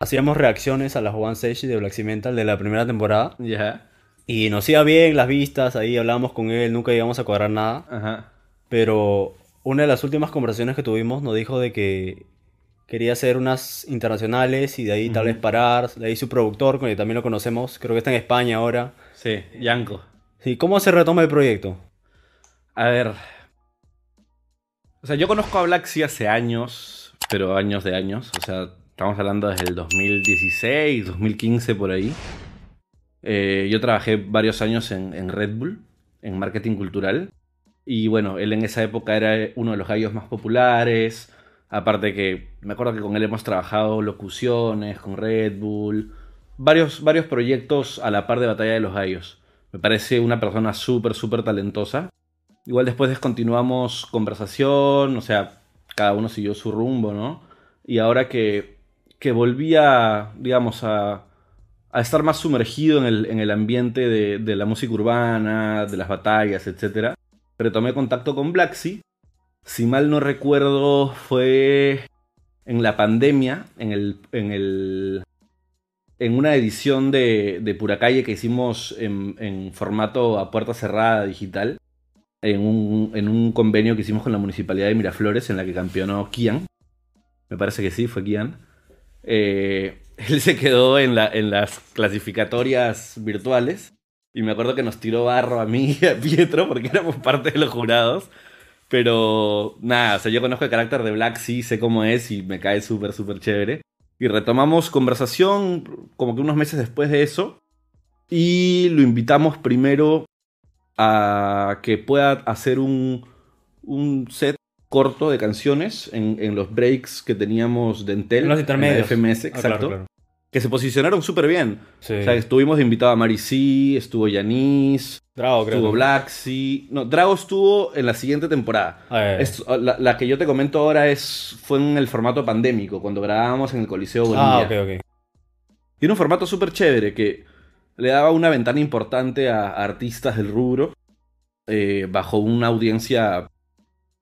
hacíamos reacciones a las One Stage de Black Cimental de la primera temporada. Ya. Y nos iba bien las vistas, ahí hablábamos con él, nunca íbamos a cuadrar nada. Ajá. Pero una de las últimas conversaciones que tuvimos nos dijo de que quería hacer unas internacionales y de ahí tal vez parar. De ahí su productor, con el que también lo conocemos, creo que está en España ahora. Sí, Yanko. Sí, ¿cómo se retoma el proyecto? A ver. O sea, yo conozco a Blacksy hace años, pero años de años. O sea, estamos hablando desde el 2016, 2015 por ahí. Eh, yo trabajé varios años en, Red Bull, en marketing cultural. Y bueno, él en esa época era uno de los gallos más populares. Aparte que me acuerdo que con él hemos trabajado locuciones con Red Bull. Varios, varios proyectos a la par de Batalla de los Gallos. Me parece una persona súper, súper talentosa. Igual después descontinuamos conversación, o sea, cada uno siguió su rumbo, ¿no? Y ahora que, que volvía, digamos, a, estar más sumergido en el, en el ambiente de, la música urbana, de las batallas, etc., retomé contacto con Blacksy. Si mal no recuerdo, fue en la pandemia, en el, en el en una edición de, de Pura que hicimos en, en, formato a puerta cerrada digital, en un, en un, convenio que hicimos con la Municipalidad de Miraflores, en la que campeonó Kian. Me parece que sí, fue Kian. Eh, él se quedó en, en las clasificatorias virtuales. Y me acuerdo que nos tiró barro a mí y a Pietro porque éramos parte de los jurados. Pero nada, o sea, yo conozco el carácter de Black, sí, sé cómo es y me cae súper, súper chévere. Y retomamos conversación como que unos meses después de eso. Y lo invitamos primero a que pueda hacer un, un set corto de canciones en, en, los breaks que teníamos de Entel. En los intermedios. En la FMS, exacto. Ah, claro, claro. Que se posicionaron súper bien. Sí. O sea, estuvimos de invitado a Mari C, estuvo Yanis, Drago, creo. estuvo Black Sea. No, Drago estuvo en la siguiente temporada. Ah, eh. Es- la, la que yo te comento ahora es fue en el formato pandémico, cuando grabábamos en el Coliseo Bolivia. Ah, ok, ok. Tiene un formato súper chévere que le daba una ventana importante a, a artistas del rubro eh, bajo una audiencia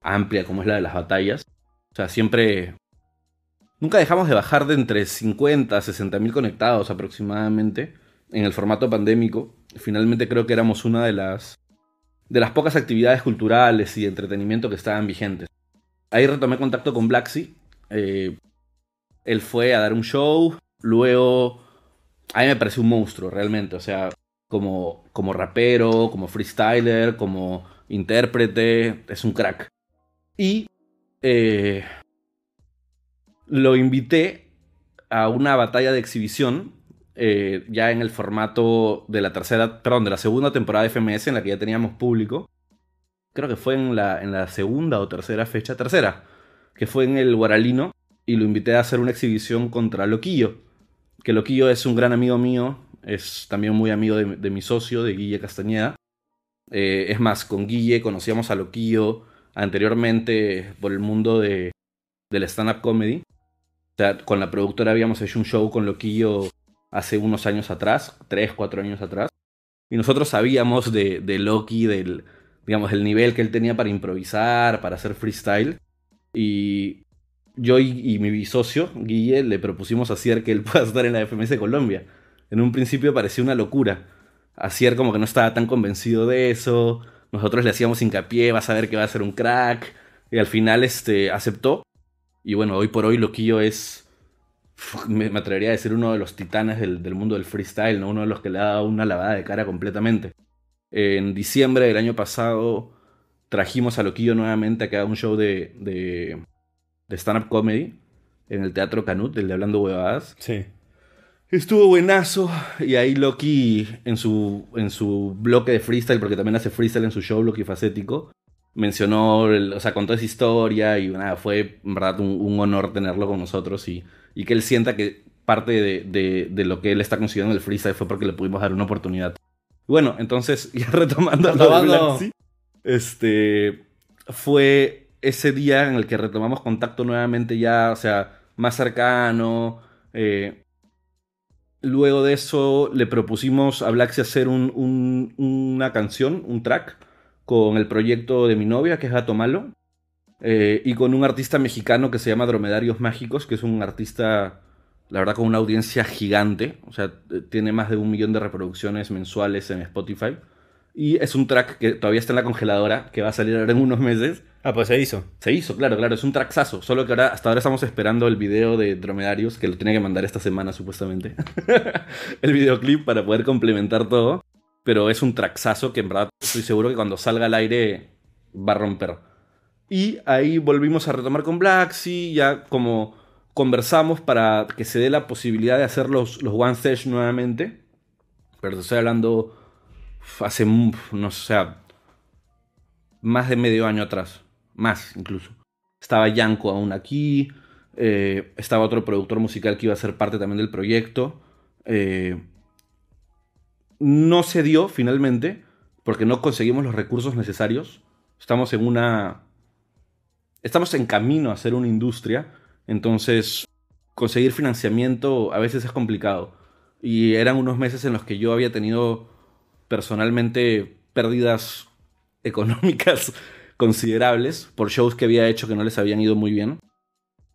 amplia como es la de las batallas. O sea, siempre... Nunca dejamos de bajar de entre 50 a 60 mil conectados aproximadamente en el formato pandémico. Finalmente creo que éramos una de las, de las pocas actividades culturales y de entretenimiento que estaban vigentes. Ahí retomé contacto con Blacksy. Eh, él fue a dar un show. Luego, a mí me pareció un monstruo realmente. O sea, como, como rapero, como freestyler, como intérprete. Es un crack. Y eh, lo invité a una batalla de exhibición. eh, ya en el formato de la tercera, perdón, de la segunda temporada de FMS en la que ya teníamos público. Creo que fue en la, en la segunda o tercera fecha, tercera, que fue en el Guaralino, y lo invité a hacer una exhibición contra Loquillo, que Loquillo es un gran amigo mío, es también muy amigo de, de mi socio, de Guille Castañeda. Eh, es más, con Guille conocíamos a Loquillo anteriormente por el mundo de, del stand-up comedy. O sea, con la productora habíamos hecho un show con Loquillo hace unos años atrás, tres, cuatro años atrás. Y nosotros sabíamos de, de Loki, del, digamos, el nivel que él tenía para improvisar, para hacer freestyle. Y yo y, mi socio, Guille, le propusimos a Cier que él pueda estar en la FMS de Colombia. En un principio parecía una locura. A Cier como que no estaba tan convencido de eso. Nosotros le hacíamos hincapié, vas a ver que va a ser un crack. Y al final este, aceptó. Y bueno, hoy por hoy Loquillo es, me, atrevería a decir, uno de los titanes del, del, mundo del freestyle, ¿no? Uno de los que le ha dado una lavada de cara completamente. En diciembre del año pasado trajimos a Loquillo nuevamente a que haga un show de, de, de stand-up comedy en el Teatro Canut, el de Hablando Huevadas. Sí. Estuvo buenazo. Y ahí Loki, en su, en su bloque de freestyle, porque también hace freestyle en su show Loki Facético, mencionó, el, o sea, contó esa historia y nada, fue en verdad un, un honor tenerlo con nosotros y, y, que él sienta que parte de, de, de, lo que él está consiguiendo en el freestyle fue porque le pudimos dar una oportunidad. Bueno, entonces, ya retomando, retomando. Black, este, fue ese día en el que retomamos contacto nuevamente ya, o sea, más cercano. Eh, luego de eso le propusimos a Blacksy hacer un, un, una canción, un track, con el proyecto de mi novia, que es Gato Malo, eh, y con un artista mexicano que se llama Dromedarios Mágicos, que es un artista la verdad con una audiencia gigante, o sea, eh, tiene más de un millón de reproducciones mensuales en Spotify. Y es un track que todavía está en la congeladora, que va a salir ahora en unos meses. Ah, pues se hizo. Se hizo, claro, claro, es un tracksazo. Solo que ahora, hasta ahora estamos esperando el video de Dromedarios, que lo tiene que mandar esta semana supuestamente. el videoclip para poder complementar todo. Pero es un tracksazo que en verdad estoy seguro que cuando salga al aire va a romper. Y ahí volvimos a retomar con Blacksy, ya como conversamos para que se dé la posibilidad de hacer los, los One Stage nuevamente. Pero te estoy hablando hace, no sé, más de medio año atrás. Más incluso. Estaba Yanko aún aquí. eh, estaba otro productor musical que iba a ser parte también del proyecto. Eh, no se dio finalmente porque no conseguimos los recursos necesarios. Estamos en una... Estamos en camino a ser una industria. Entonces, conseguir financiamiento a veces es complicado. Y eran unos meses en los que yo había tenido personalmente pérdidas económicas considerables por shows que había hecho que no les habían ido muy bien.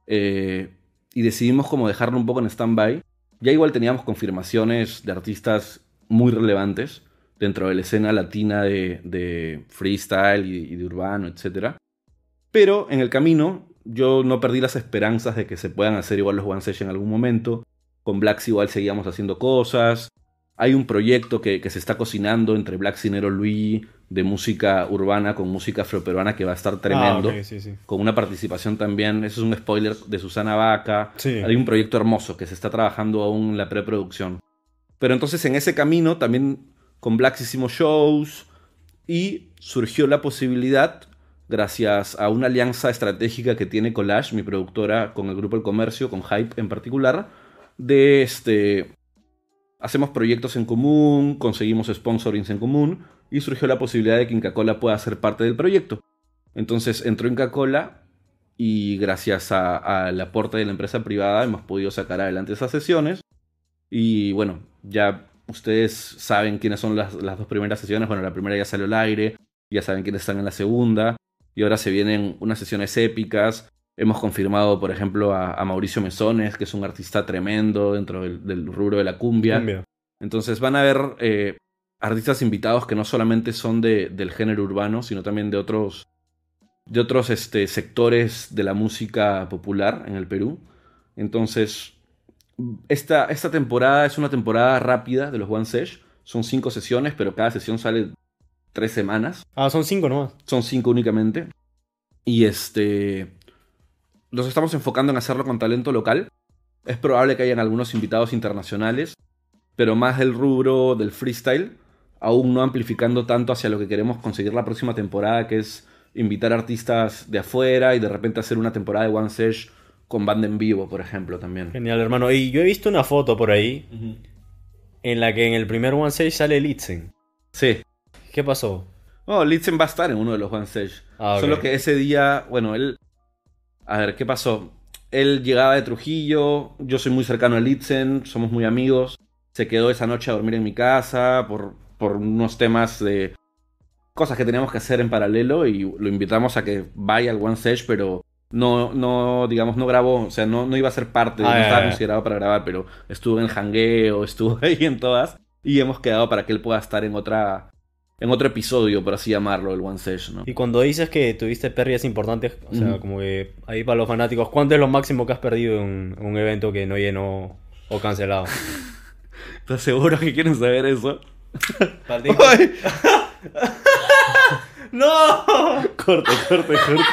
Eh, y decidimos como dejarlo un poco en stand-by. Ya igual teníamos confirmaciones de artistas muy relevantes dentro de la escena latina de, freestyle y, y de urbano, etc. Pero en el camino yo no perdí las esperanzas de que se puedan hacer igual los One Session en algún momento. Con Blacks igual seguíamos haciendo cosas. Hay un proyecto que, que se está cocinando entre Blacks y Nero Luis de música urbana con música afroperuana que va a estar tremendo. Ah, ok, sí, sí. Con una participación también, eso es un spoiler de Susana Vaca. Sí. Hay un proyecto hermoso que se está trabajando aún en la preproducción. Pero entonces en ese camino también con Blacks hicimos shows y surgió la posibilidad, gracias a una alianza estratégica que tiene Collage, mi productora, con el grupo El Comercio, con Hype en particular, de este... Hacemos proyectos en común, conseguimos sponsorings en común y surgió la posibilidad de que Inca Cola pueda ser parte del proyecto. Entonces entró Inca Cola y gracias al aporte de la empresa privada hemos podido sacar adelante esas sesiones. Y bueno, ya ustedes saben quiénes son las, las dos primeras sesiones. Bueno, la primera ya salió al aire, ya saben quiénes están en la segunda. Y ahora se vienen unas sesiones épicas. Hemos confirmado, por ejemplo, a, a Mauricio Mesones, que es un artista tremendo dentro del, del rubro de la cumbia. Cumbia. Entonces van a haber eh, artistas invitados que no solamente son de- del género urbano, sino también de otros, de otros este, sectores de la música popular en el Perú. Entonces, esta, esta temporada es una temporada rápida de los One Sesh. Son cinco sesiones, pero cada sesión sale tres semanas. Ah, son cinco nomás. Son cinco únicamente. Y este. Nos estamos enfocando en hacerlo con talento local. Es probable que hayan algunos invitados internacionales, pero más del rubro del freestyle, aún no amplificando tanto hacia lo que queremos conseguir la próxima temporada, que es invitar artistas de afuera y de repente hacer una temporada de One Sesh con banda en vivo, por ejemplo, también. Genial, hermano. Y yo he visto una foto por ahí en la que en el primer One Stage sale Litzen. Sí. ¿Qué pasó? Oh, Litzen va a estar en uno de los One Stage. Ah, ok. Solo que ese día, bueno, él. A ver, ¿qué pasó? Él llegaba de Trujillo, yo soy muy cercano a Litzen, somos muy amigos. Se quedó esa noche a dormir en mi casa por, por unos temas de cosas que teníamos que hacer en paralelo y lo invitamos a que vaya al One Stage, pero no, no, digamos, no grabó, o sea, no, no iba a ser parte, Ah, no estaba considerado para grabar, pero estuvo en el jangueo, estuvo ahí en todas y hemos quedado para que él pueda estar en otra, en otro episodio, por así llamarlo, el One Stage, ¿no? Y cuando dices que tuviste pérdidas importantes, o sea, como que ahí para los fanáticos, ¿cuánto es lo máximo que has perdido en, un evento que no llenó o cancelado? ¿Estás seguro que quieren saber eso? ¡Ay! ¡No! Corte, corte, corte.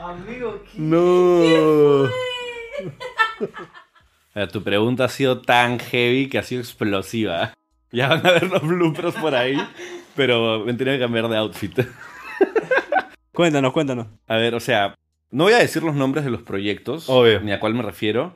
Amigo, ¿qué? No. Ver, tu pregunta ha sido tan heavy que ha sido explosiva. Ya van a ver los bloopers por ahí, pero me tenía que cambiar de outfit. Cuéntanos, cuéntanos. A ver, o sea, no voy a decir los nombres de los proyectos, Obvio. ni a cuál me refiero,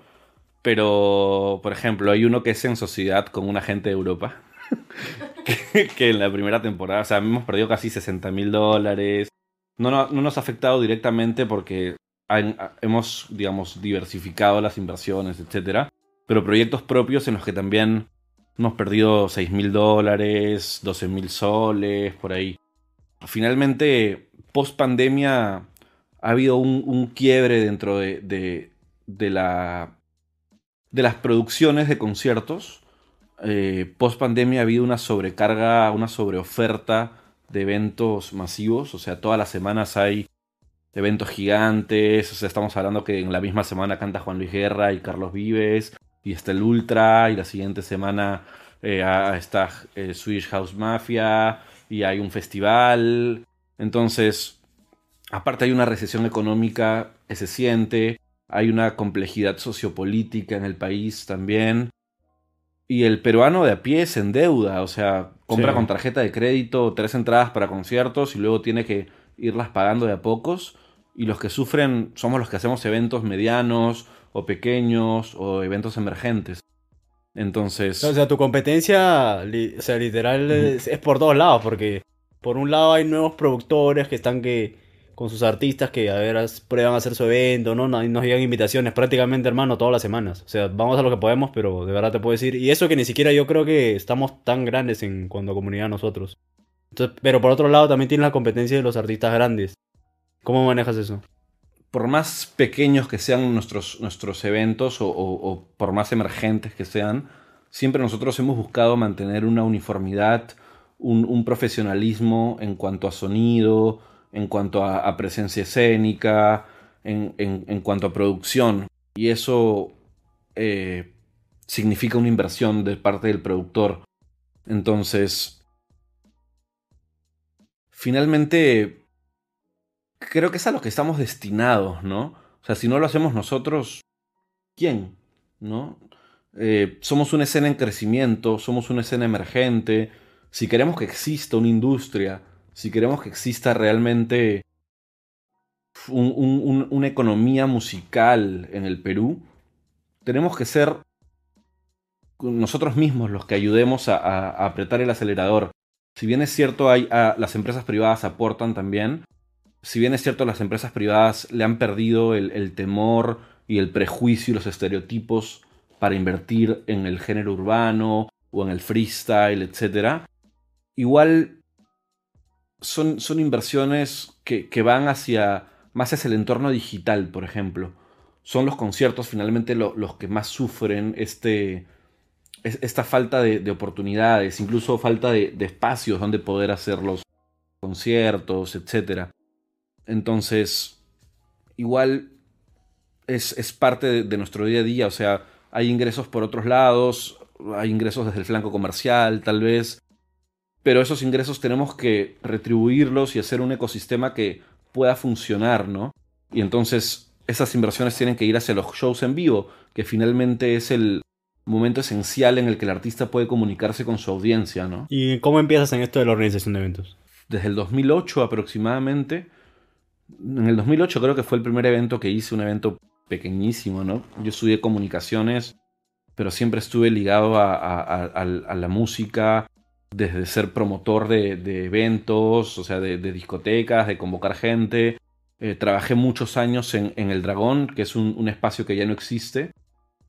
pero, por ejemplo, hay uno que es en sociedad con una gente de Europa, que, que en la primera temporada, o sea, hemos perdido casi 60 mil dólares. No, no, no nos ha afectado directamente porque han- hemos, digamos, diversificado las inversiones, etcétera, pero proyectos propios en los que también hemos perdido 6 mil dólares, 12 mil soles, por ahí. Finalmente, post pandemia, ha habido un, quiebre dentro de, de- de la de las producciones de conciertos, eh, post pandemia ha habido una sobrecarga, una sobreoferta de eventos masivos. O sea, todas las semanas hay eventos gigantes. O sea, estamos hablando que en la misma semana canta Juan Luis Guerra y Carlos Vives. Y está el Ultra. Y la siguiente semana eh, está eh, Swedish House Mafia. Y hay un festival. Entonces, aparte hay una recesión económica que se siente. Hay una complejidad sociopolítica en el país también. Y el peruano de a pie se endeuda, o sea, compra con tarjeta de crédito tres entradas para conciertos y luego tiene que irlas pagando de a pocos. Y los que sufren somos los que hacemos eventos medianos o pequeños o eventos emergentes. Entonces... O sea, tu competencia, o sea, literal, es, por dos lados, porque por un lado hay nuevos productores que están que con sus artistas que a ver prueban a hacer su evento, ¿no? Nos, nos llegan invitaciones prácticamente, hermano, todas las semanas. O sea, vamos a lo que podemos, pero de verdad te puedo decir. Y eso que ni siquiera yo creo que estamos tan grandes en cuanto a comunidad nosotros. pero por otro lado también tienes la competencia de los artistas grandes. ¿Cómo manejas eso? Por más pequeños que sean nuestros, nuestros eventos o por más emergentes que sean, siempre nosotros hemos buscado mantener una uniformidad, un, profesionalismo en cuanto a sonido, en cuanto a, presencia escénica, en, cuanto a producción. Y eso eh, significa una inversión de parte del productor. Entonces, finalmente, creo que es a lo que estamos destinados, ¿no? O sea, si no lo hacemos nosotros, ¿quién? ¿No? Eh, somos una escena en crecimiento, somos una escena emergente. Si queremos que exista una industria si queremos que exista realmente una economía musical en el Perú, tenemos que ser nosotros mismos los que ayudemos a, apretar el acelerador. Si bien es cierto, hay, las empresas privadas aportan también, si bien es cierto, las empresas privadas le han perdido el, temor y el prejuicio y los estereotipos para invertir en el género urbano o en el freestyle, etc. Igual son, son inversiones que, van hacia más hacia el entorno digital, por ejemplo. Son los conciertos finalmente los que más sufren este, esta falta de, oportunidades, incluso falta de, espacios donde poder hacer los conciertos, etc. Entonces, igual es, es parte de, de, nuestro día a día, o sea, hay ingresos por otros lados, hay ingresos desde el flanco comercial, tal vez, pero esos ingresos tenemos que retribuirlos y hacer un ecosistema que pueda funcionar, ¿no? Y entonces esas inversiones tienen que ir hacia los shows en vivo, que finalmente es el momento esencial en el que el artista puede comunicarse con su audiencia, ¿no? ¿Y cómo empiezas en esto de la organización de eventos? Desde el 2008 aproximadamente. En el 2008 creo que fue el primer evento que hice, un evento pequeñísimo, ¿no? Yo estudié comunicaciones, pero siempre estuve ligado a, la música, desde ser promotor de, eventos, o sea, de, discotecas, de convocar gente. Eh, trabajé muchos años en, El Dragón, que es un, espacio que ya no existe,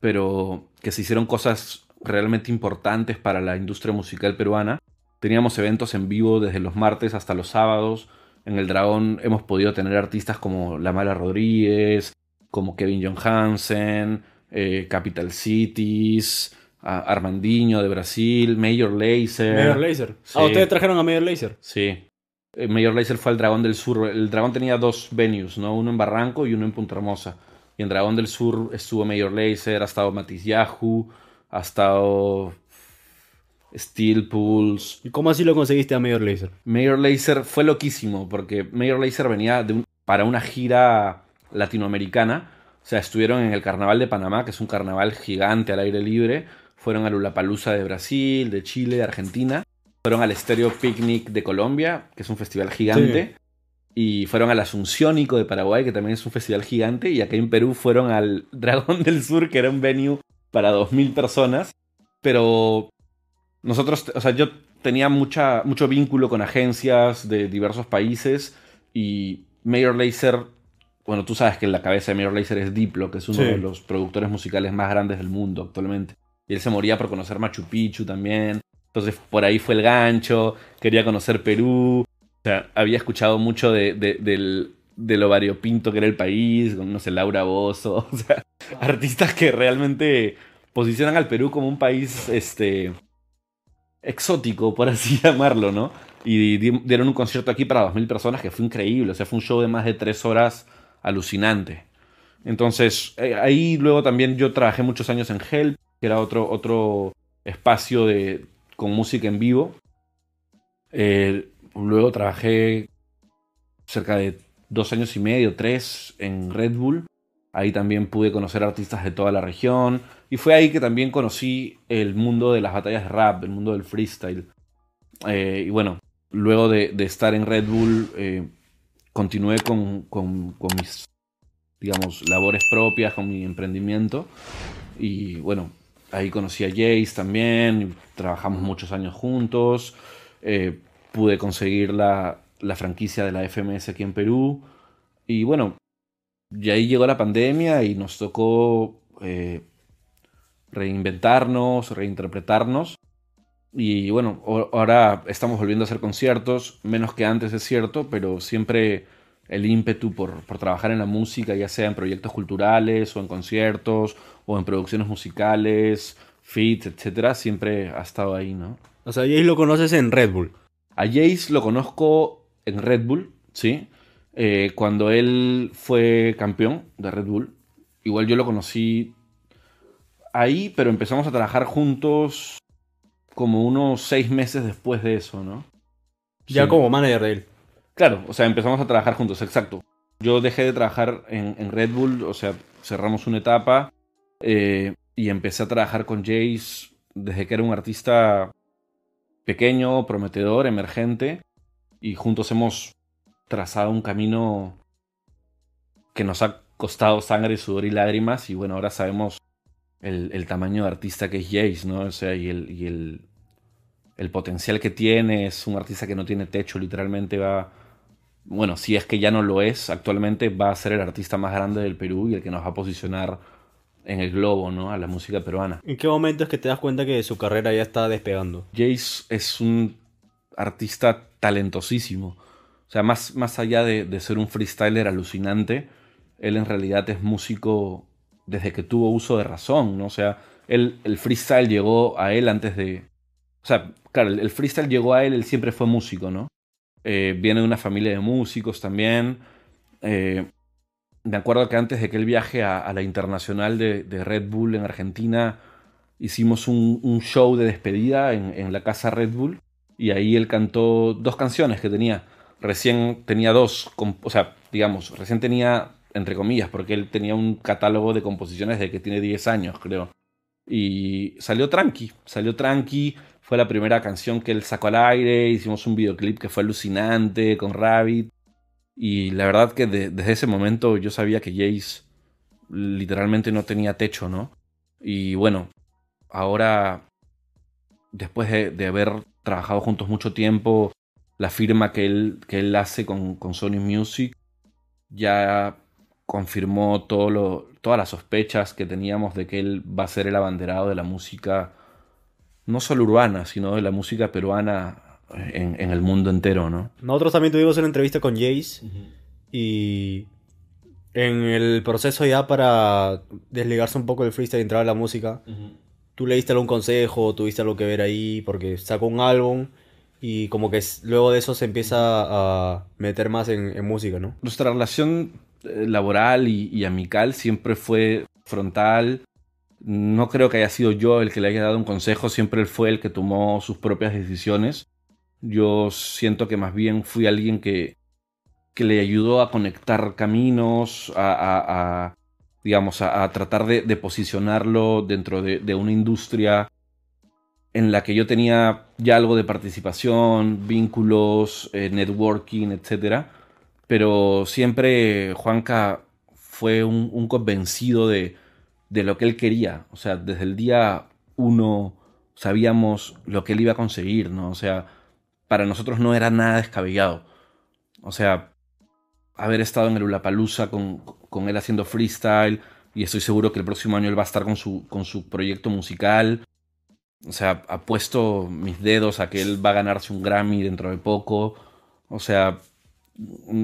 pero que se hicieron cosas realmente importantes para la industria musical peruana. Teníamos eventos en vivo desde los martes hasta los sábados. En El Dragón hemos podido tener artistas como La Mala Rodríguez, como Kevin John Hansen, eh, Capital Cities, Armandinho de Brasil, Major Lazer. Major Lazer. Ah, ustedes trajeron a Major Lazer. Sí. Eh, Major Lazer fue el Dragón del Sur. El Dragón tenía dos venues, ¿no? Uno en Barranco y uno en Punta Hermosa. Y en Dragón del Sur estuvo Major Lazer, ha estado Matiz Yahoo, ha estado Steel Pools. ¿Y cómo así lo conseguiste a Major Lazer? Major Lazer fue loquísimo porque Major Lazer venía de para una gira latinoamericana. O sea, estuvieron en el Carnaval de Panamá, que es un carnaval gigante al aire libre fueron a Lulapalooza de Brasil, de Chile, de Argentina. Fueron al Stereo Picnic de Colombia, que es un festival gigante. Y fueron al Asunciónico de Paraguay, que también es un festival gigante. Y acá en Perú fueron al Dragón del Sur, que era un venue para 2.000 personas. Pero nosotros, o sea, yo tenía mucha, mucho vínculo con agencias de diversos países. Y Mayor Laser, bueno, tú sabes que la cabeza de Mayor Laser es Diplo, que es uno de los productores musicales más grandes del mundo actualmente. Y él se moría por conocer Machu Picchu también. Entonces por ahí fue el gancho, quería conocer Perú. O sea, había escuchado mucho de, del, de lo variopinto que era el país, con, no sé, Laura Bozo. O sea, artistas que realmente posicionan al Perú como un país este, exótico, por así llamarlo, ¿no? Y dieron un concierto aquí para 2.000 personas que fue increíble, o sea, fue un show de más de tres horas alucinante. Entonces, eh, ahí luego también yo trabajé muchos años en Help, que era otro, otro espacio de, con música en vivo. Eh, luego trabajé cerca de dos años y medio, tres, en Red Bull. Ahí también pude conocer artistas de toda la región. Y fue ahí que también conocí el mundo de las batallas de rap, el mundo del freestyle. Eh, y bueno, luego de, estar en Red Bull, eh, continué con, mis, digamos, labores propias, con mi emprendimiento. Y bueno, ahí conocí a Jace también, trabajamos muchos años juntos. Eh, pude conseguir la, la franquicia de la FMS aquí en Perú. Y bueno, y ahí llegó la pandemia y nos tocó reinventarnos, reinterpretarnos. Y bueno, ahora estamos volviendo a hacer conciertos, menos que antes es cierto, pero siempre el ímpetu por, trabajar en la música, ya sea en proyectos culturales o en conciertos o en producciones musicales, feats, etcétera, siempre ha estado ahí, ¿no? O sea, Jace lo conoces en Red Bull. A Jace lo conozco en Red Bull, ¿sí? Eh, cuando él fue campeón de Red Bull, igual yo lo conocí ahí, pero empezamos a trabajar juntos como unos seis meses después de eso, ¿no? Ya como manager de él. Claro, o sea, empezamos a trabajar juntos, exacto. Yo dejé de trabajar en, Red Bull, o sea, cerramos una etapa eh, y empecé a trabajar con Jace desde que era un artista pequeño, prometedor, emergente, y juntos hemos trazado un camino que nos ha costado sangre, sudor y lágrimas. Y bueno, ahora sabemos el, tamaño de artista que es Jace, ¿no? O sea, y, el, y el, el, potencial que tiene. Es un artista que no tiene techo, literalmente va. Bueno, si es que ya no lo es, actualmente va a ser el artista más grande del Perú y el que nos va a posicionar en el globo, ¿no? A la música peruana. ¿En qué momento es que te das cuenta que su carrera ya está despegando? Jace es un artista talentosísimo. O sea, más, más allá de, ser un freestyler alucinante, él en realidad es músico desde que tuvo uso de razón, ¿no? O sea, él, el freestyle llegó a él antes de... O sea, claro, el freestyle llegó a él, él siempre fue músico, ¿no? Eh, viene de una familia de músicos también. Eh, me acuerdo que antes de que él viaje a, la internacional de, Red Bull en Argentina, hicimos un, show de despedida en, en, la casa Red Bull y ahí él cantó dos canciones que tenía recién tenía dos, o sea, digamos, recién tenía, entre comillas, porque él tenía un catálogo de composiciones de que tiene 10 años, creo. Y salió tranqui, salió tranqui, fue la primera canción que él sacó al aire, hicimos un videoclip que fue alucinante con Rabbit. Y la verdad que desde ese momento yo sabía que Jace literalmente no tenía techo, ¿no? Y bueno, ahora, después de, de haber trabajado juntos mucho tiempo, la firma que él, que él hace con, Sony Music ya confirmó todo lo, todas las sospechas que teníamos de que él va a ser el abanderado de la música, no solo urbana, sino de la música peruana en, el mundo entero, ¿no? Nosotros también tuvimos una entrevista con Jace y en el proceso ya para desligarse un poco del freestyle y entrar a la música, tú le diste algún consejo, tuviste algo que ver ahí, porque sacó un álbum y como que luego de eso se empieza a meter más en, música, ¿no? Nuestra relación eh, laboral y, amical siempre fue frontal. No creo que haya sido yo el que le haya dado un consejo, siempre él fue el que tomó sus propias decisiones. Yo siento que más bien fui alguien que, que le ayudó a conectar caminos, a, digamos, a, tratar de, posicionarlo dentro de, de, una industria en la que yo tenía ya algo de participación, vínculos, eh, networking, etc. Pero siempre Juanca fue un, convencido de, de, lo que él quería. O sea, desde el día uno sabíamos lo que él iba a conseguir, ¿no? O sea, para nosotros no era nada descabellado. O sea, haber estado en el Ulapalooza con, con él haciendo freestyle, y estoy seguro que el próximo año él va a estar con su, con su proyecto musical o sea, apuesto mis dedos a que él va a ganarse un Grammy dentro de poco. O sea,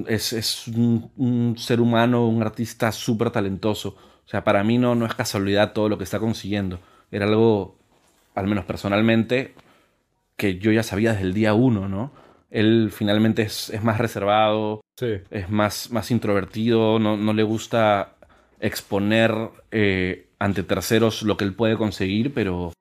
es, un, ser humano, un artista súper talentoso. O sea, para mí no, no es casualidad todo lo que está consiguiendo. era algo, al menos personalmente, que yo ya sabía desde el día uno, ¿no? Él finalmente es, es más reservado, Sí. es más, más introvertido, no, no le gusta exponer eh, ante terceros lo que él puede conseguir, pero...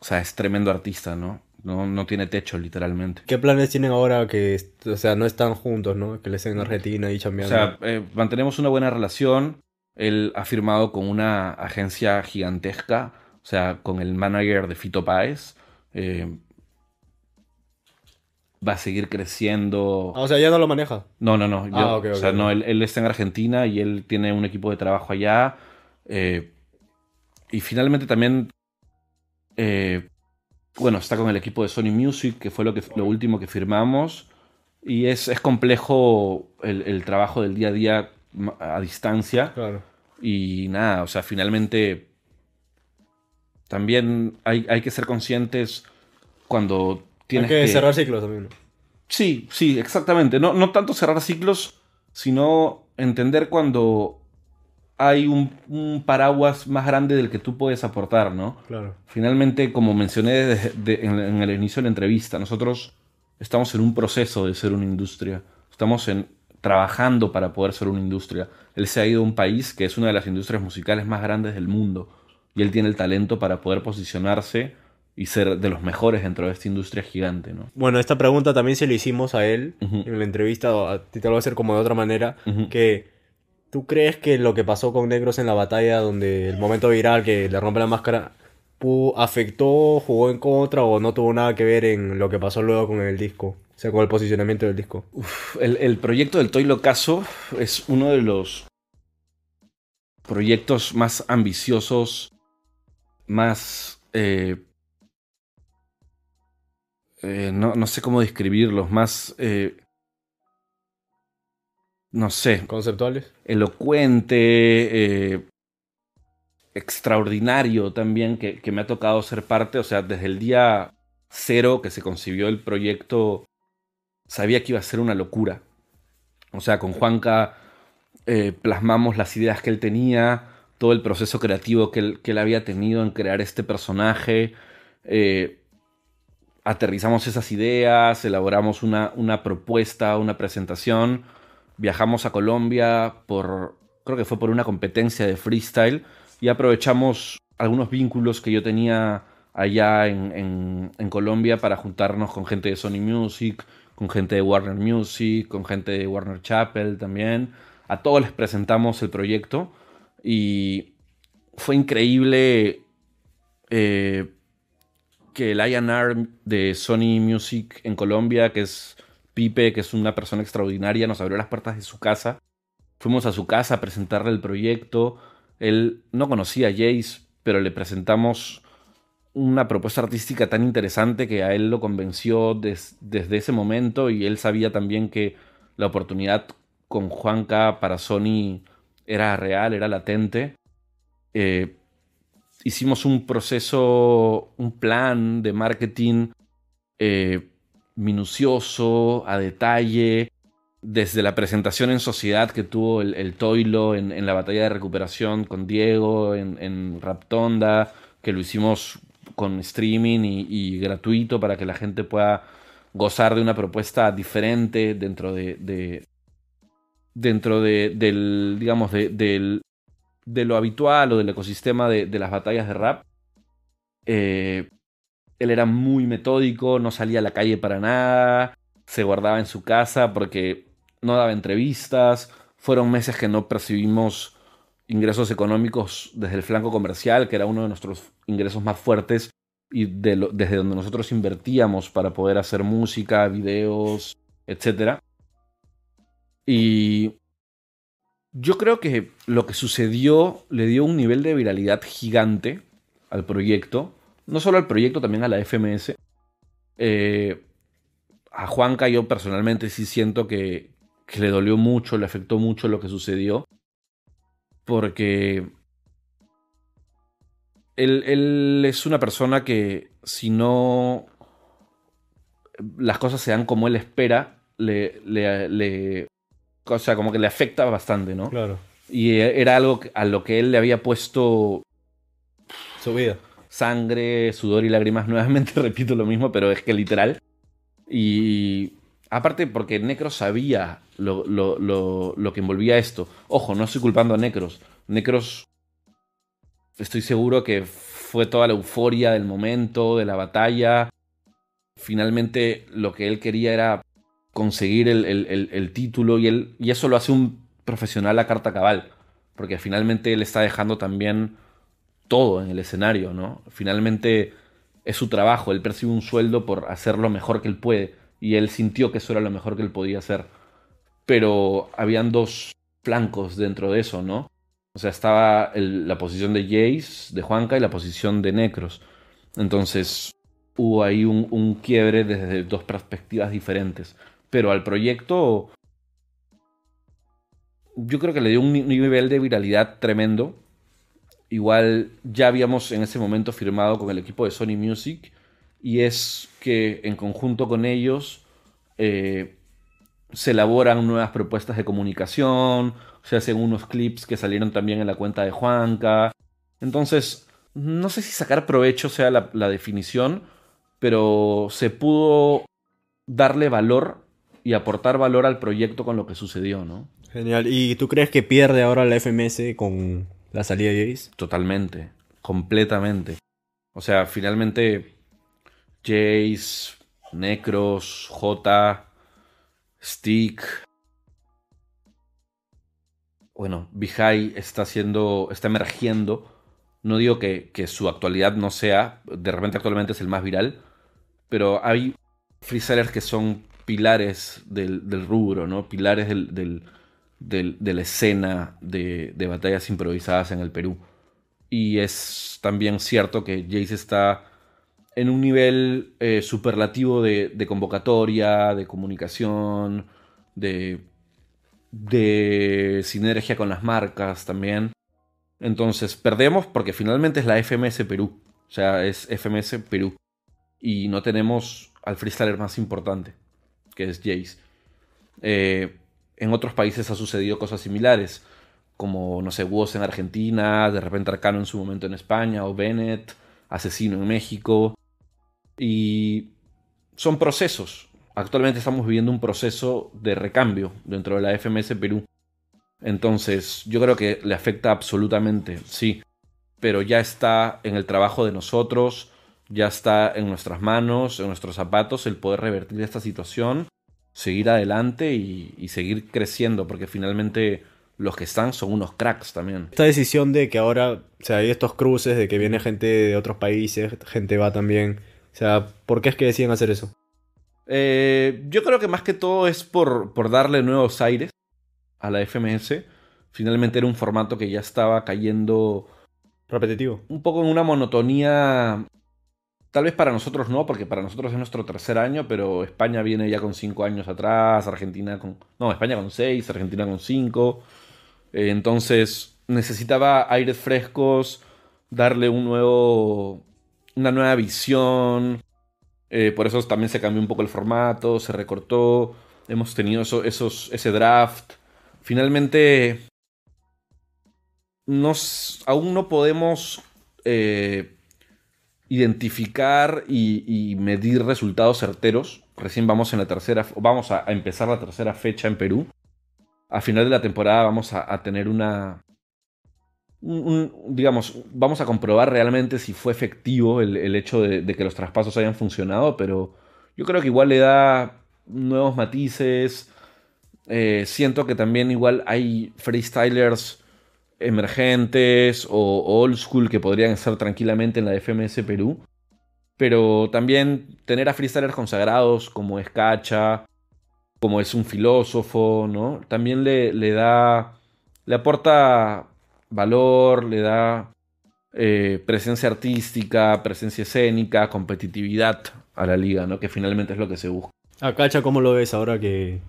O sea, es tremendo artista, ¿no? No, no tiene techo, literalmente. ¿Qué planes tienen ahora que, o sea, no están juntos, ¿no? Que les en Argentina y O chambeando. sea, eh, mantenemos una buena relación. Él ha firmado con una agencia gigantesca, o sea, con el manager de Fito Páez. Eh, va a seguir creciendo. Ah, o sea, ya no lo maneja. No, no, no. yo- Ah, o sea, no, él está en Argentina y él tiene un equipo de trabajo allá. eh, y finalmente también, eh, bueno, está con el equipo de Sony Music, que fue lo, que, lo último que firmamos. Y es, es complejo el, el trabajo del día a día a distancia. Claro. Y nada, o sea, finalmente también hay, hay que ser conscientes cuando tienes Hay que, cerrar ciclos también, ¿no? Sí, sí, exactamente. No, no tanto cerrar ciclos, sino entender cuando hay un, un paraguas más grande del que tú puedes aportar, ¿no? Claro. Finalmente, como mencioné de- en, en el inicio de la entrevista, nosotros estamos en un proceso de ser una industria. Estamos en, trabajando para poder ser una industria. Él se ha ido a un país que es una de las industrias musicales más grandes del mundo. Y él tiene el talento para poder posicionarse y ser de los mejores dentro de esta industria gigante, ¿no? Bueno, esta pregunta también se le hicimos a él en la entrevista, a ti te lo voy a hacer como de otra manera, que tú crees que lo que pasó con Negros en la batalla, donde el momento viral que le rompe la máscara, afectó, jugó en contra o no tuvo nada que ver en lo que pasó luego con el disco? O sea, con el posicionamiento del disco. El, el proyecto del Toy Locazo es uno de los proyectos más ambiciosos, más... eh, eh, no, no sé cómo describirlos, más... eh, no sé, ¿Conceptuales? elocuente, eh, extraordinario también, que, que me ha tocado ser parte. O sea, desde el día cero que se concibió el proyecto, sabía que iba a ser una locura. O sea, con Juanca eh, plasmamos las ideas que él tenía, todo el proceso creativo que él, que él había tenido en crear este personaje. eh, aterrizamos esas ideas, elaboramos una, una propuesta, una presentación viajamos a Colombia por, creo que fue por una competencia de freestyle y aprovechamos algunos vínculos que yo tenía allá en, en- Colombia para juntarnos con gente de Sony Music, con gente de Warner Music, con gente de Warner Chapel también. A todos les presentamos el proyecto y fue increíble eh, que el INR de Sony Music en Colombia, que es Pipe, que es una persona extraordinaria, nos abrió las puertas de su casa. Fuimos a su casa a presentarle el proyecto. Él no conocía a Jace, pero le presentamos una propuesta artística tan interesante que a él lo convenció des- desde ese momento y él sabía también que la oportunidad con Juanca para Sony era real, era latente. Eh, hicimos un proceso, un plan de marketing eh, minucioso, a detalle, desde la presentación en sociedad que tuvo el, Toilo en, la batalla de recuperación con Diego, en, en Raptonda, que lo hicimos con streaming y, gratuito para que la gente pueda gozar de una propuesta diferente dentro de, de- dentro de, del digamos de, de lo habitual o del ecosistema de, de las batallas de rap. Eh, él era muy metódico no salía a la calle para nada se guardaba en su casa porque no daba entrevistas fueron meses que no percibimos ingresos económicos desde el flanco comercial que era uno de nuestros ingresos más fuertes y desde donde nosotros invertíamos para poder hacer música, videos, etc. Y yo creo que lo que sucedió le dio un nivel de viralidad gigante al proyecto, no solo al proyecto, también a la FMS. Eh, a Juanca yo personalmente sí siento que, que le dolió mucho, le afectó mucho lo que sucedió, porque él, él es una persona que si no las cosas se dan como él espera, le, le, le- o sea, como que le afecta bastante, ¿no? Claro. Y era algo a lo que él le había puesto Su vida. Sangre, sudor y lágrimas. Nuevamente repito lo mismo, pero es que literal. Y aparte porque Necros sabía lo, lo, lo, lo que envolvía esto. Ojo, no estoy culpando a Necros. Necros, estoy seguro que fue toda la euforia del momento, de la batalla. Finalmente lo que él quería era conseguir el, el, el, título y, él, y eso lo hace un profesional a carta cabal. Porque finalmente él está dejando también todo en el escenario, ¿no? Finalmente es su trabajo, él percibe un sueldo por hacer lo mejor que él puede y él sintió que eso era lo mejor que él podía hacer. Pero habían dos flancos dentro de eso, ¿no? O sea, estaba la posición de Jace, de Juanca, y la posición de Necros. Entonces hubo ahí un, un quiebre desde dos perspectivas diferentes. Pero al proyecto yo creo que le dio un nivel de viralidad tremendo. Igual ya habíamos en ese momento firmado con el equipo de Sony Music y es que en conjunto con ellos eh, se elaboran nuevas propuestas de comunicación, se hacen unos clips que salieron también en la cuenta de Juanca. Entonces, no sé si sacar provecho sea la, la definición, pero se pudo darle valor y aportar valor al proyecto con lo que sucedió, ¿no? Genial. ¿Y tú crees que pierde ahora la FMS con la salida de Jace? Totalmente, completamente. O sea, finalmente Jace, Necros, J, Stick. Bueno, Bihai está haciendo, está emergiendo. No digo que, que, su actualidad no sea, de repente actualmente es el más viral, pero hay freesellers que son pilares del, del rubro, ¿no? Pilares del, de la escena de, batallas improvisadas en el Perú. Y es también cierto que Jace está en un nivel eh, superlativo de, de, convocatoria, de comunicación, de, de sinergia con las marcas también. Entonces, perdemos porque finalmente es la FMS Perú. O sea, es FMS Perú. Y no tenemos al freestyler más importante, que es Jace. Eh, en otros países ha sucedido cosas similares, como, no sé, Woz en Argentina, de repente Arcano en su momento en España, o Bennett, Asesino en México. Y son procesos. Actualmente estamos viviendo un proceso de recambio dentro de la FMS Perú. Entonces, yo creo que le afecta absolutamente, sí. Pero ya está en el trabajo de nosotros, ya está en nuestras manos, en nuestros zapatos, el poder revertir esta situación, seguir adelante y, y seguir creciendo, porque finalmente los que están son unos cracks también. Esta decisión de que ahora, o sea, hay estos cruces, de que viene gente de otros países, gente va también. O sea, ¿por qué es que deciden hacer eso? Eh, yo creo que más que todo es por, por darle nuevos aires a la FMS. Finalmente era un formato que ya estaba cayendo. Repetitivo. Un poco en una monotonía. Tal vez para nosotros no, porque para nosotros es nuestro tercer año, pero España viene ya con cinco años atrás, Argentina con. No, España con seis, Argentina con cinco. Eh, entonces necesitaba aires frescos, darle un nuevo. una nueva visión. Eh, por eso también se cambió un poco el formato, se recortó. Hemos tenido eso, esos, ese draft. Finalmente, nos, aún no podemos eh, identificar y, medir resultados certeros. Recién vamos en la tercera, vamos a, empezar la tercera fecha en Perú. A final de la temporada vamos a, tener una, un, un, digamos, vamos a comprobar realmente si fue efectivo el, hecho de, de, que los traspasos hayan funcionado, pero yo creo que igual le da nuevos matices. Eh, siento que también igual hay freestylers emergentes o old school que podrían estar tranquilamente en la FMS Perú. Pero también tener a freestylers consagrados como es Cacha, como es un filósofo, ¿no? También le, le da. le aporta valor, le da eh, presencia artística, presencia escénica, competitividad a la liga, ¿no? Que finalmente es lo que se busca. A Cacha, ¿cómo lo ves ahora que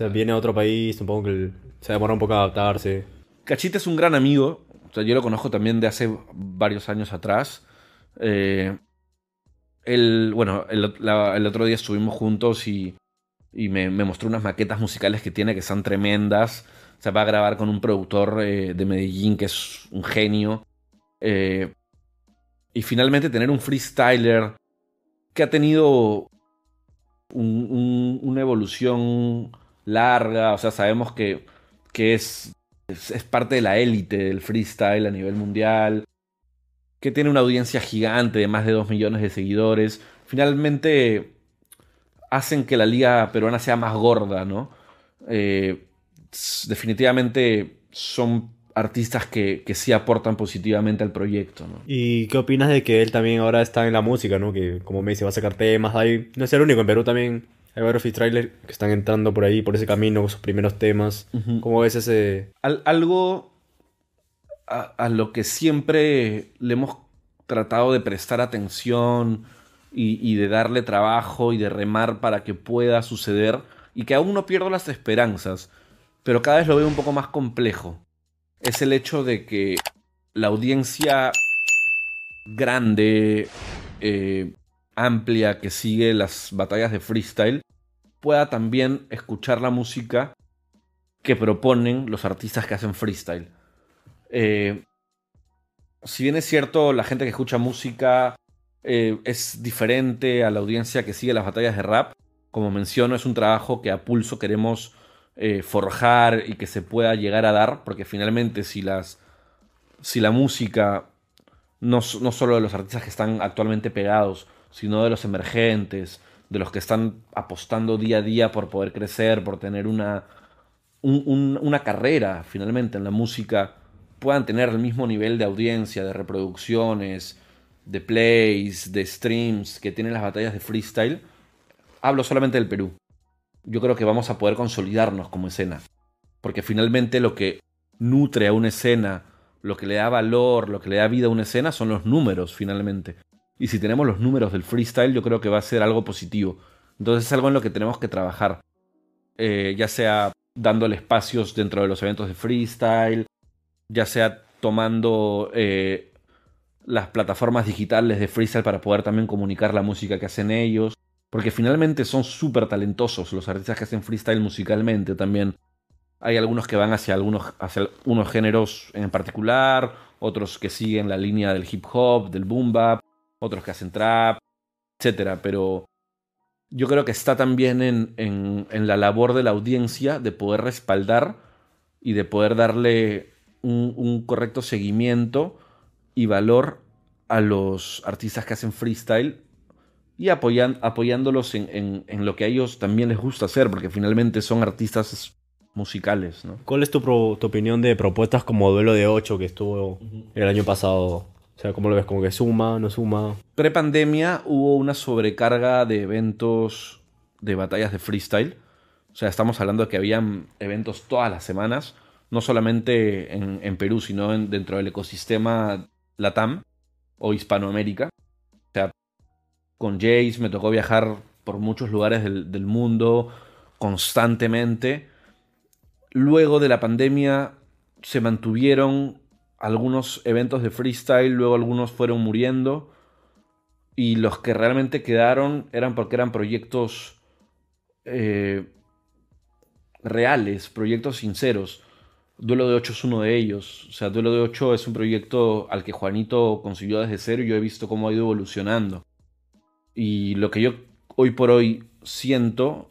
o viene a otro país? Supongo que se demora un poco a adaptarse. Cachita es un gran amigo. O sea, yo lo conozco también de hace varios años atrás. Eh, bueno, el, otro día estuvimos juntos y, me, mostró unas maquetas musicales que tiene que son tremendas. Se va a grabar con un productor eh, de Medellín que es un genio. Eh, y finalmente tener un freestyler que ha tenido una evolución larga, o sea, sabemos que es, es, parte de la élite del freestyle a nivel mundial, que tiene una audiencia gigante de más de 2 millones de seguidores, finalmente hacen que la liga peruana sea más gorda, ¿no? Eh, definitivamente son artistas que, que, sí aportan positivamente al proyecto. ¿no? ¿Y qué opinas de que él también ahora está en la música, ¿no? Que como me dice, va a sacar temas ahí. No es el único, en Perú también hay varios freestylers que están entrando por ahí, por ese camino, con sus primeros temas. ¿Cómo ves ese...? algo a, a, lo que siempre le hemos tratado de prestar atención y, y de darle trabajo y de remar para que pueda suceder y que aún no pierdo las esperanzas, pero cada vez lo veo un poco más complejo es el hecho de que la audiencia grande, eh, amplia, que sigue las batallas de freestyle, pueda también escuchar la música que proponen los artistas que hacen freestyle. Eh, si bien es cierto, la gente que escucha música eh, es diferente a la audiencia que sigue las batallas de rap, como menciono, es un trabajo que a pulso queremos eh, forjar y que se pueda llegar a dar, porque finalmente si las si la música, no, no solo de los artistas que están actualmente pegados, sino de los emergentes, de los que están apostando día a día por poder crecer, por tener una, una carrera finalmente en la música, puedan tener el mismo nivel de audiencia, de reproducciones, de plays, de streams que tienen las batallas de freestyle, hablo solamente del Perú yo creo que vamos a poder consolidarnos como escena. Porque finalmente lo que nutre a una escena, lo que le da valor, lo que le da vida a una escena son los números finalmente. Y si tenemos los números del freestyle, yo creo que va a ser algo positivo. Entonces es algo en lo que tenemos que trabajar. Eh, ya sea dándole espacios dentro de los eventos de freestyle, ya sea tomando eh, las plataformas digitales de freestyle para poder también comunicar la música que hacen ellos. Porque finalmente son súper talentosos los artistas que hacen freestyle musicalmente también. Hay algunos que van hacia algunos hacia unos géneros en particular, otros que siguen la línea del hip hop, del boom bap, otros que hacen trap, etc. Pero yo creo que está también en, en, la labor de la audiencia de poder respaldar y de poder darle un, un correcto seguimiento y valor a los artistas que hacen freestyle y apoyan, apoyándolos en, lo que a ellos también les gusta hacer, porque finalmente son artistas musicales. ¿no? ¿Cuál es tu, tu opinión de propuestas como Duelo de 8 que estuvo el año pasado? O sea, ¿cómo lo ves? ¿Como que suma, no suma? Pre-pandemia hubo una sobrecarga de eventos de batallas de freestyle. O sea, estamos hablando de que habían eventos todas las semanas, no solamente en, Perú, sino en, dentro del ecosistema LATAM o Hispanoamérica con Jace, me tocó viajar por muchos lugares del, mundo constantemente. Luego de la pandemia se mantuvieron algunos eventos de freestyle, luego algunos fueron muriendo y los que realmente quedaron eran porque eran proyectos eh, reales, proyectos sinceros. Duelo de 8 es uno de ellos. O sea, Duelo de 8 es un proyecto al que Juanito consiguió desde cero y yo he visto cómo ha ido evolucionando. Y lo que yo hoy por hoy siento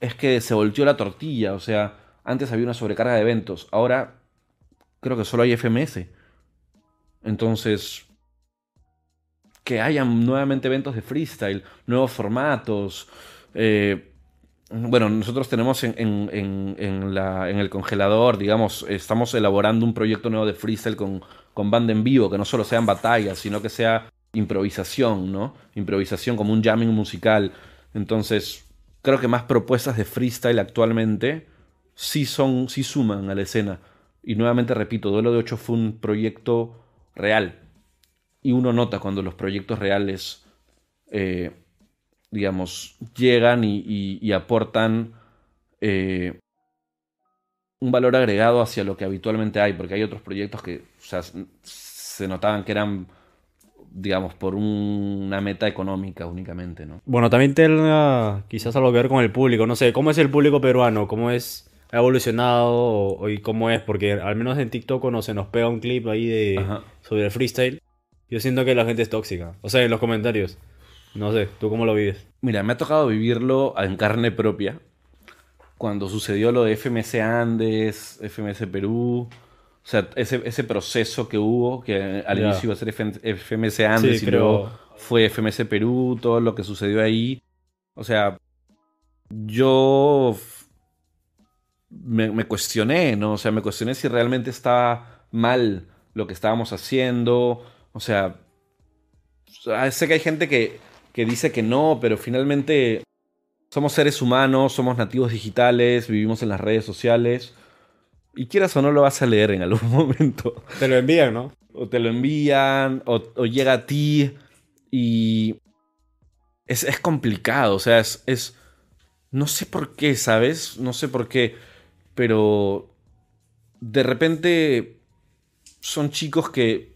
es que se volteó la tortilla. O sea, antes había una sobrecarga de eventos. Ahora creo que solo hay FMS. Entonces, que hayan nuevamente eventos de freestyle, nuevos formatos. Eh, bueno, nosotros tenemos en, en, en, el congelador, digamos, estamos elaborando un proyecto nuevo de freestyle con, con banda en vivo, que no solo sean batallas, sino que sea improvisación, ¿no? Improvisación como un jamming musical. Entonces, creo que más propuestas de freestyle actualmente sí son, sí suman a la escena. Y nuevamente repito, Duelo de 8 fue un proyecto real. Y uno nota cuando los proyectos reales, eh, digamos, llegan y, aportan eh, un valor agregado hacia lo que habitualmente hay, porque hay otros proyectos que se notaban que eran digamos, por una meta económica únicamente, ¿no? Bueno, también tiene quizás algo que ver con el público, no sé, ¿cómo es el público peruano? ¿Cómo es, ha evolucionado y cómo es? Porque al menos en TikTok no se nos pega un clip ahí de, sobre el freestyle Yo siento que la gente es tóxica. O sea, en los comentarios. No sé, ¿tú cómo lo vives? Mira, me ha tocado vivirlo en carne propia. Cuando sucedió lo de FMS Andes, FMS Perú. O sea, ese, ese proceso que hubo, que al inicio iba a ser FM FMS Andes Sí, y luego fue FMS Perú, todo lo que sucedió ahí. O sea, yo me, me cuestioné, ¿no? O sea, me cuestioné si realmente estaba mal lo que estábamos haciendo. O sea, ah, sé que hay gente que, que dice que no, pero finalmente somos seres humanos, somos nativos digitales, vivimos en las redes sociales. Y quieras o no lo vas a leer en algún momento Te lo envían, ¿no? o te lo envían, o, o llega a ti y es, es complicado, o sea, es, es- No sé por qué, ¿sabes? No sé por qué, pero de repente son chicos que...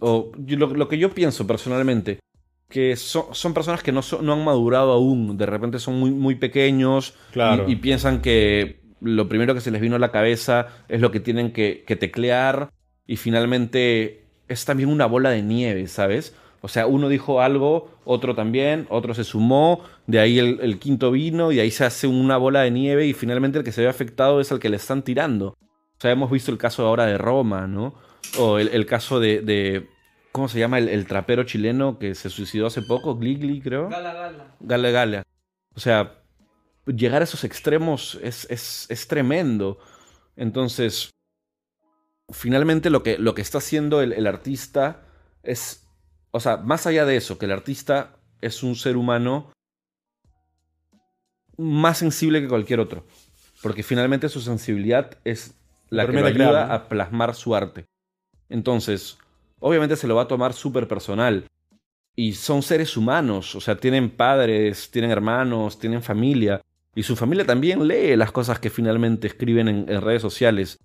O lo, lo que yo pienso personalmente, que son, son personas que no, son- no han madurado aún, de repente son muy, muy pequeños Claro. y, y piensan que lo primero que se les vino a la cabeza es lo que tienen que, que teclear y finalmente es también una bola de nieve, ¿sabes? O sea, uno dijo algo, otro también, otro se sumó, de ahí el, el quinto vino y ahí se hace una bola de nieve y finalmente el que se ve afectado es el que le están tirando. O sea, hemos visto el caso ahora de Roma, ¿no? O el, el caso de, de- ¿Cómo se llama? El, el trapero chileno que se suicidó hace poco, Gligli, creo. Gala, gala. Gala Gala. O sea, llegar a esos extremos es, es, es tremendo. Entonces, finalmente lo que, lo que está haciendo el, el artista es, o sea, más allá de eso, que el artista es un ser humano más sensible que cualquier otro. Porque finalmente su sensibilidad es la que lo Permite ayuda crear, ¿no? a plasmar su arte. Entonces, obviamente se lo va a tomar súper personal. Y son seres humanos, o sea, tienen padres, tienen hermanos, tienen familia. Y su familia también lee las cosas que finalmente escriben en, en redes sociales.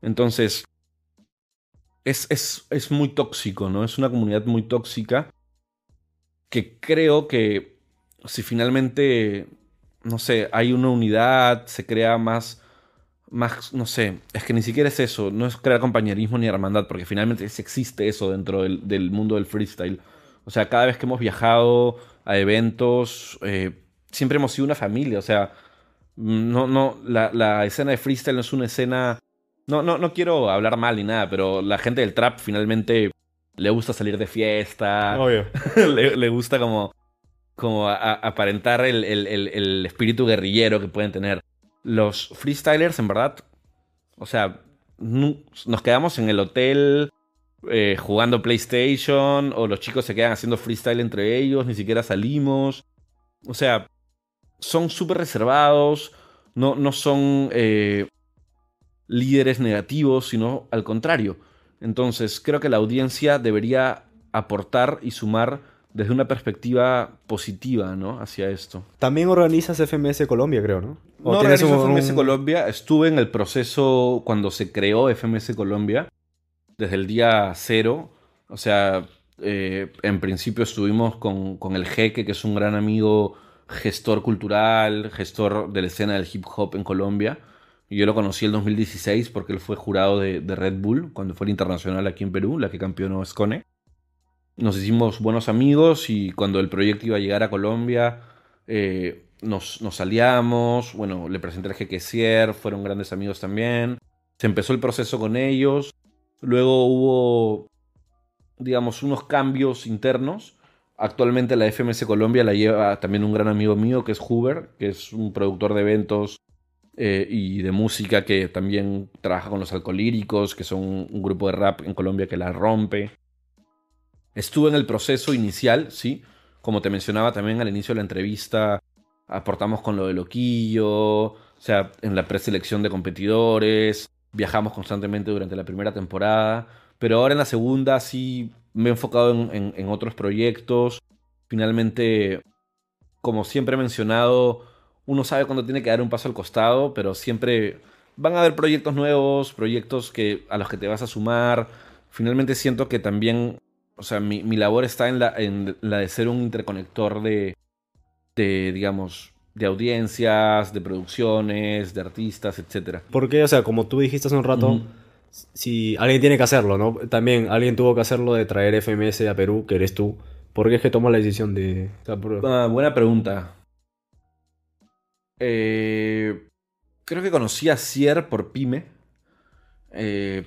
Entonces, es, es, es muy tóxico, ¿no? Es una comunidad muy tóxica que creo que si finalmente, no sé, hay una unidad, se crea más, más, no sé, es que ni siquiera es eso, no es crear compañerismo ni hermandad, porque finalmente existe eso dentro del, del mundo del freestyle. O sea, cada vez que hemos viajado a eventos, eh, siempre hemos sido una familia. O sea, no, no, la, la escena de freestyle no es una escena. No, no, no quiero hablar mal ni nada, pero la gente del trap finalmente le gusta salir de fiesta. Obvio. le, le gusta como, como a- a- aparentar el, el- el- el espíritu guerrillero que pueden tener. Los freestylers, en verdad, o sea, nos quedamos en el hotel eh, jugando PlayStation, o los chicos se quedan haciendo freestyle entre ellos, ni siquiera salimos. O sea, son súper reservados, no, no son eh, líderes negativos, sino al contrario. Entonces, creo que la audiencia debería aportar y sumar desde una perspectiva positiva, ¿no? Hacia esto. También organizas FMS Colombia, creo, ¿no? ¿O No organizo un- FMS Colombia, estuve en el proceso cuando se creó FMS Colombia, desde el día cero. O sea, eh, en principio estuvimos con, con el Jeque, que es un gran amigo, gestor cultural, gestor de la escena del hip hop en Colombia. Yo lo conocí el 2016 porque él fue jurado de, de Red Bull cuando fue el internacional aquí en Perú, la que campeonó Scone. Nos hicimos buenos amigos y cuando el proyecto iba a llegar a Colombia, eh, nos, nos aliamos. Bueno, le presenté al Jeque Sier, fueron grandes amigos también. Se empezó el proceso con ellos. Luego hubo, digamos, unos cambios internos. Actualmente la FMS Colombia la lleva también un gran amigo mío que es Huber, que es un productor de eventos eh, y de música que también trabaja con los alcolíricos, que son un grupo de rap en Colombia que la rompe. Estuve en el proceso inicial, sí. Como te mencionaba también al inicio de la entrevista, aportamos con lo de Loquillo, o sea, en la preselección de competidores, viajamos constantemente durante la primera temporada, pero ahora en la segunda sí me he enfocado en, en- en otros proyectos. Finalmente, como siempre he mencionado, uno sabe cuándo tiene que dar un paso al costado, pero siempre van a haber proyectos nuevos, proyectos que, a los que te vas a sumar. Finalmente siento que también, o sea, mi, mi labor está en la, en la de ser un interconector de, de, digamos, de audiencias, de producciones, de artistas, etc. Porque, o sea, como tú dijiste hace un rato, si alguien tiene que hacerlo, ¿no? También alguien tuvo que hacerlo de traer FMS a Perú, que eres tú. ¿Por qué es que tomas la decisión de...? Ah, buena pregunta. Eh, creo que conocí a Cier por Pyme. Eh,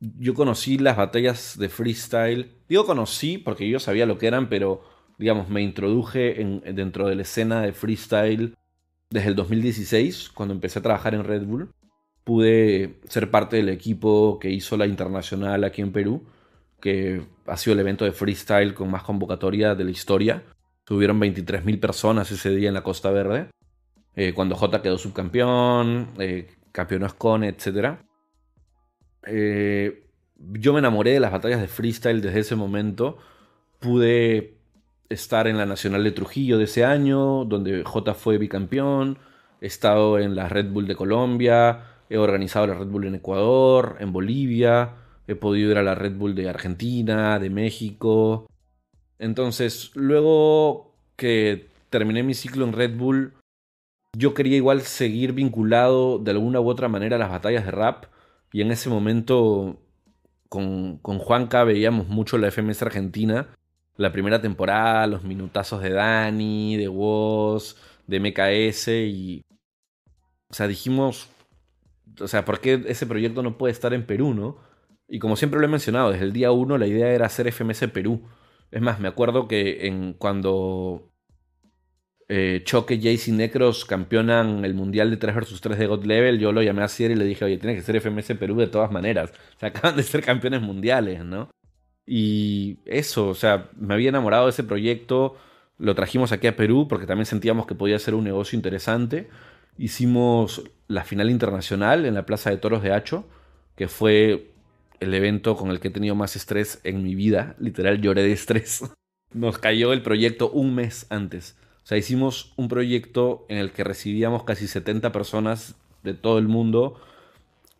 yo conocí las batallas de freestyle. Digo conocí porque yo sabía lo que eran, pero digamos, me introduje dentro de la escena de freestyle desde el 2016, cuando empecé a trabajar en Red Bull. Pude ser parte del equipo que hizo la internacional aquí en Perú, que ha sido el evento de freestyle con más convocatoria de la historia. Tuvieron 23.000 personas ese día en la Costa Verde, eh, cuando J quedó subcampeón, eh, campeón con etc. Eh, yo me enamoré de las batallas de freestyle desde ese momento. Pude estar en la Nacional de Trujillo de ese año, donde J fue bicampeón. He estado en la Red Bull de Colombia. He organizado la Red Bull en Ecuador, en Bolivia. He podido ir a la Red Bull de Argentina, de México. Entonces, luego que terminé mi ciclo en Red Bull, yo quería igual seguir vinculado de alguna u otra manera a las batallas de rap. Y en ese momento con, con Juanca veíamos mucho la FMS Argentina la primera temporada, los minutazos de Dani, de Woz, de MKS y... O sea, dijimos, o sea, ¿por qué ese proyecto no puede estar en Perú, no? Y como siempre lo he mencionado, desde el día uno la idea era hacer FMS Perú. Es más, me acuerdo que cuando eh, Choque, Jace y Necros campeonan el Mundial de 3 vs 3 de God Level, yo lo llamé a Sierra y le dije, oye, tiene que ser FMS Perú de todas maneras. O sea, acaban de ser campeones mundiales, ¿no? Y eso, o sea, me había enamorado de ese proyecto, lo trajimos aquí a Perú porque también sentíamos que podía ser un negocio interesante. Hicimos la final internacional en la Plaza de Toros de Hacho, que fue el evento con el que he tenido más estrés en mi vida, literal lloré de estrés. Nos cayó el proyecto un mes antes. O sea, hicimos un proyecto en el que recibíamos casi 70 personas de todo el mundo,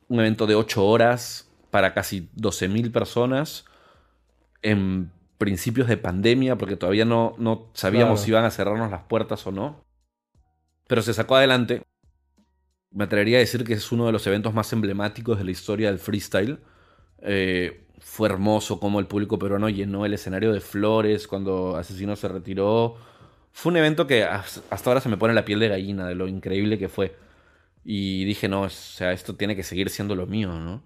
un evento de 8 horas para casi 12.000 personas en principios de pandemia, porque todavía no, no sabíamos si iban a cerrarnos las puertas o no. Pero se sacó adelante. Me atrevería a decir que es uno de los eventos más emblemáticos de la historia del freestyle. Eh, fue hermoso como el público peruano llenó el escenario de flores cuando Asesino se retiró. Fue un evento que hasta ahora se me pone la piel de gallina de lo increíble que fue. Y dije, no, o sea, esto tiene que seguir siendo lo mío, ¿no?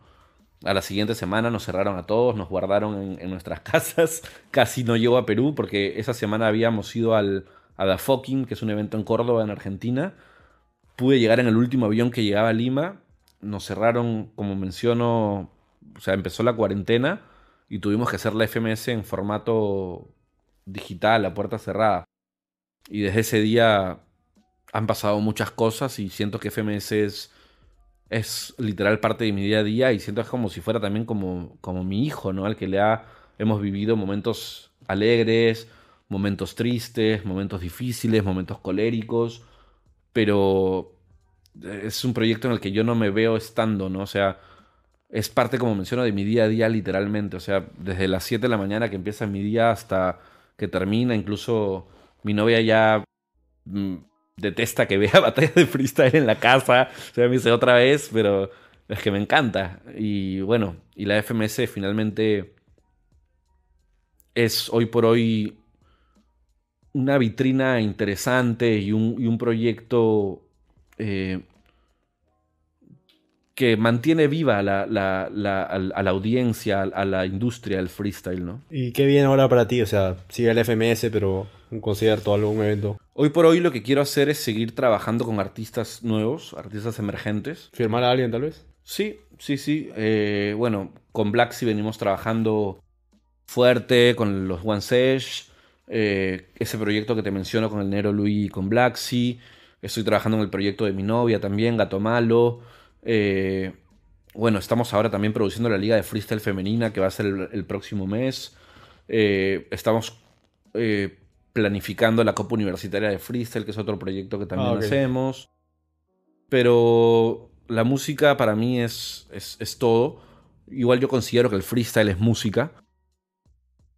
A la siguiente semana nos cerraron a todos, nos guardaron en, nuestras casas. Casi no llegó a Perú porque esa semana habíamos ido al, a Da Fucking, que es un evento en Córdoba, en Argentina. Pude llegar en el último avión que llegaba a Lima. Nos cerraron, como menciono, o sea, empezó la cuarentena y tuvimos que hacer la FMS en formato digital, a puerta cerrada. Y desde ese día han pasado muchas cosas y siento que FMS es es literal parte de mi día a día y siento es como si fuera también como, como mi hijo, ¿no? Al que le ha, hemos vivido momentos alegres, momentos tristes, momentos difíciles, momentos coléricos, pero es un proyecto en el que yo no me veo estando, ¿no? O sea, es parte, como menciono, de mi día a día literalmente, o sea, desde las 7 de la mañana que empieza mi día hasta que termina, incluso mi novia ya mm, detesta que vea batallas de freestyle en la casa. O sea, me dice otra vez, pero es que me encanta. Y bueno, y la FMS finalmente es hoy por hoy una vitrina interesante y un, un proyecto eh, que mantiene viva la, la, a, la audiencia, a la industria del freestyle, ¿no? Y qué bien ahora para ti, o sea, sigue el FMS, pero un concierto, algún evento. Hoy por hoy lo que quiero hacer es seguir trabajando con artistas nuevos, artistas emergentes. ¿Firmar a alguien tal vez? Sí, sí, sí. Eh, bueno, con Black venimos trabajando fuerte, con los One Sesh, eh, ese proyecto que te menciono con el Nero Luis y con Black Estoy trabajando en el proyecto de mi novia también, Gato Malo. Eh, bueno, estamos ahora también produciendo la Liga de Freestyle Femenina que va a ser el, próximo mes. estamos planificando la Copa Universitaria de Freestyle, que es otro proyecto que también ah, hacemos. Pero la música para mí es, es, todo. Igual yo considero que el freestyle es música.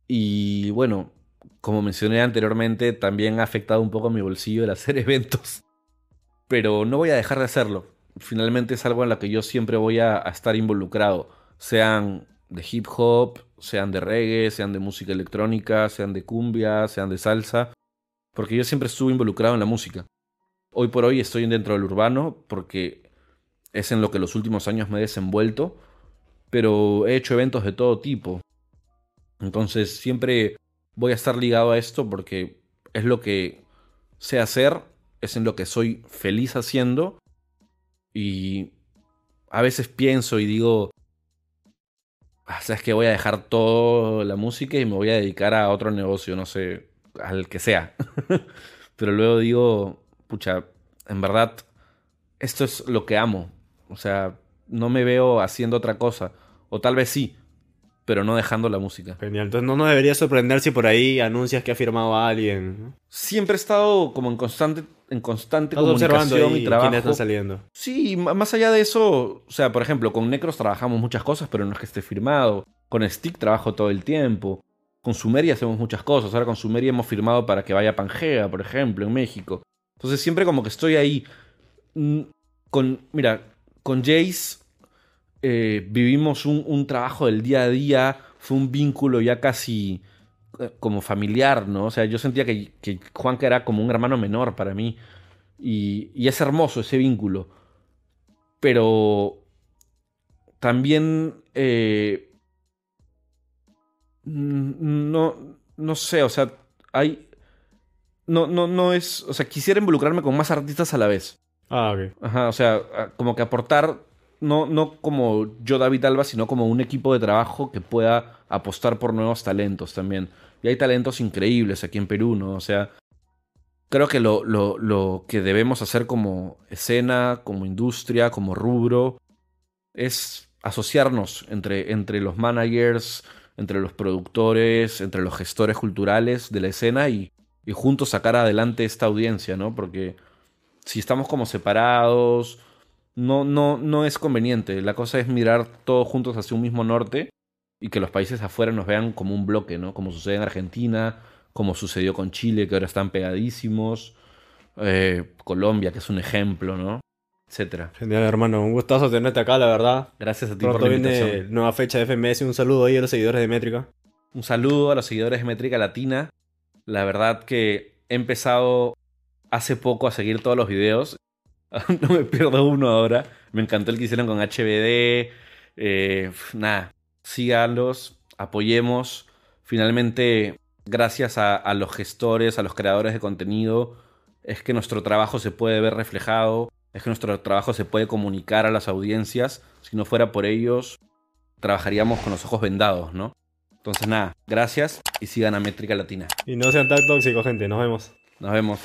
Y bueno, como mencioné anteriormente, también ha afectado un poco a mi bolsillo el hacer eventos. Pero no voy a dejar de hacerlo. Finalmente es algo en lo que yo siempre voy a, a estar involucrado, sean de hip hop, sean de reggae, sean de música electrónica, sean de cumbia, sean de salsa, porque yo siempre estuve involucrado en la música. Hoy por hoy estoy dentro del urbano porque es en lo que los últimos años me he desenvuelto, pero he hecho eventos de todo tipo. Entonces siempre voy a estar ligado a esto porque es lo que sé hacer, es en lo que soy feliz haciendo y a veces pienso y digo, ah, sabes que voy a dejar toda la música y me voy a dedicar a otro negocio, no sé, al que sea. Pero luego digo, pucha, en verdad, esto es lo que amo. O sea, no me veo haciendo otra cosa. O tal vez sí, pero no dejando la música. Genial. Entonces no nos debería sorprender si por ahí anuncias que ha firmado a alguien. Siempre he estado como en constante, en constante comunicación y trabajo. están saliendo. Sí, más allá de eso, o sea, por ejemplo, con Necros trabajamos muchas cosas, pero no es que esté firmado. Con Stick trabajo todo el tiempo. Con Sumeria hacemos muchas cosas. Ahora con Sumeria hemos firmado para que vaya a Pangea, por ejemplo, en México. Entonces siempre como que estoy ahí. Mm, con, mira, con Jace eh, vivimos un, trabajo del día a día, fue un vínculo ya casi como familiar, ¿no? O sea, yo sentía que, que Juanca era como un hermano menor para mí. Y, es hermoso ese vínculo. Pero también eh, no, no sé, o sea, hay... No, no, no es... O sea, quisiera involucrarme con más artistas a la vez. Ah, ok. Ajá, o sea, como que aportar no, no como yo, David Alba, sino como un equipo de trabajo que pueda apostar por nuevos talentos también. Y hay talentos increíbles aquí en Perú, ¿no? O sea, creo que lo, lo, lo que debemos hacer como escena, como industria, como rubro, es asociarnos entre, entre los managers, entre los productores, entre los gestores culturales de la escena y, y juntos sacar adelante esta audiencia, ¿no? Porque si estamos como separados no, no, no es conveniente. La cosa es mirar todos juntos hacia un mismo norte y que los países afuera nos vean como un bloque, ¿no? Como sucede en Argentina, como sucedió con Chile, que ahora están pegadísimos, eh, Colombia, que es un ejemplo, ¿no? Etcétera. Genial, hermano. Un gustazo tenerte acá, la verdad. Gracias a ti Pronto por la viene invitación. nueva fecha de FMS. Un saludo ahí a los seguidores de Métrica. Un saludo a los seguidores de Métrica Latina. La verdad que he empezado hace poco a seguir todos los videos no me pierdo uno ahora. Me encantó el que hicieron con HBD. Eh, nada, síganlos, apoyemos. Finalmente, gracias a, a, los gestores, a los creadores de contenido, es que nuestro trabajo se puede ver reflejado, es que nuestro trabajo se puede comunicar a las audiencias. Si no fuera por ellos, trabajaríamos con los ojos vendados, ¿no? Entonces, nada, gracias y sigan a Métrica Latina. Y no sean tan tóxicos, gente. Nos vemos. Nos vemos.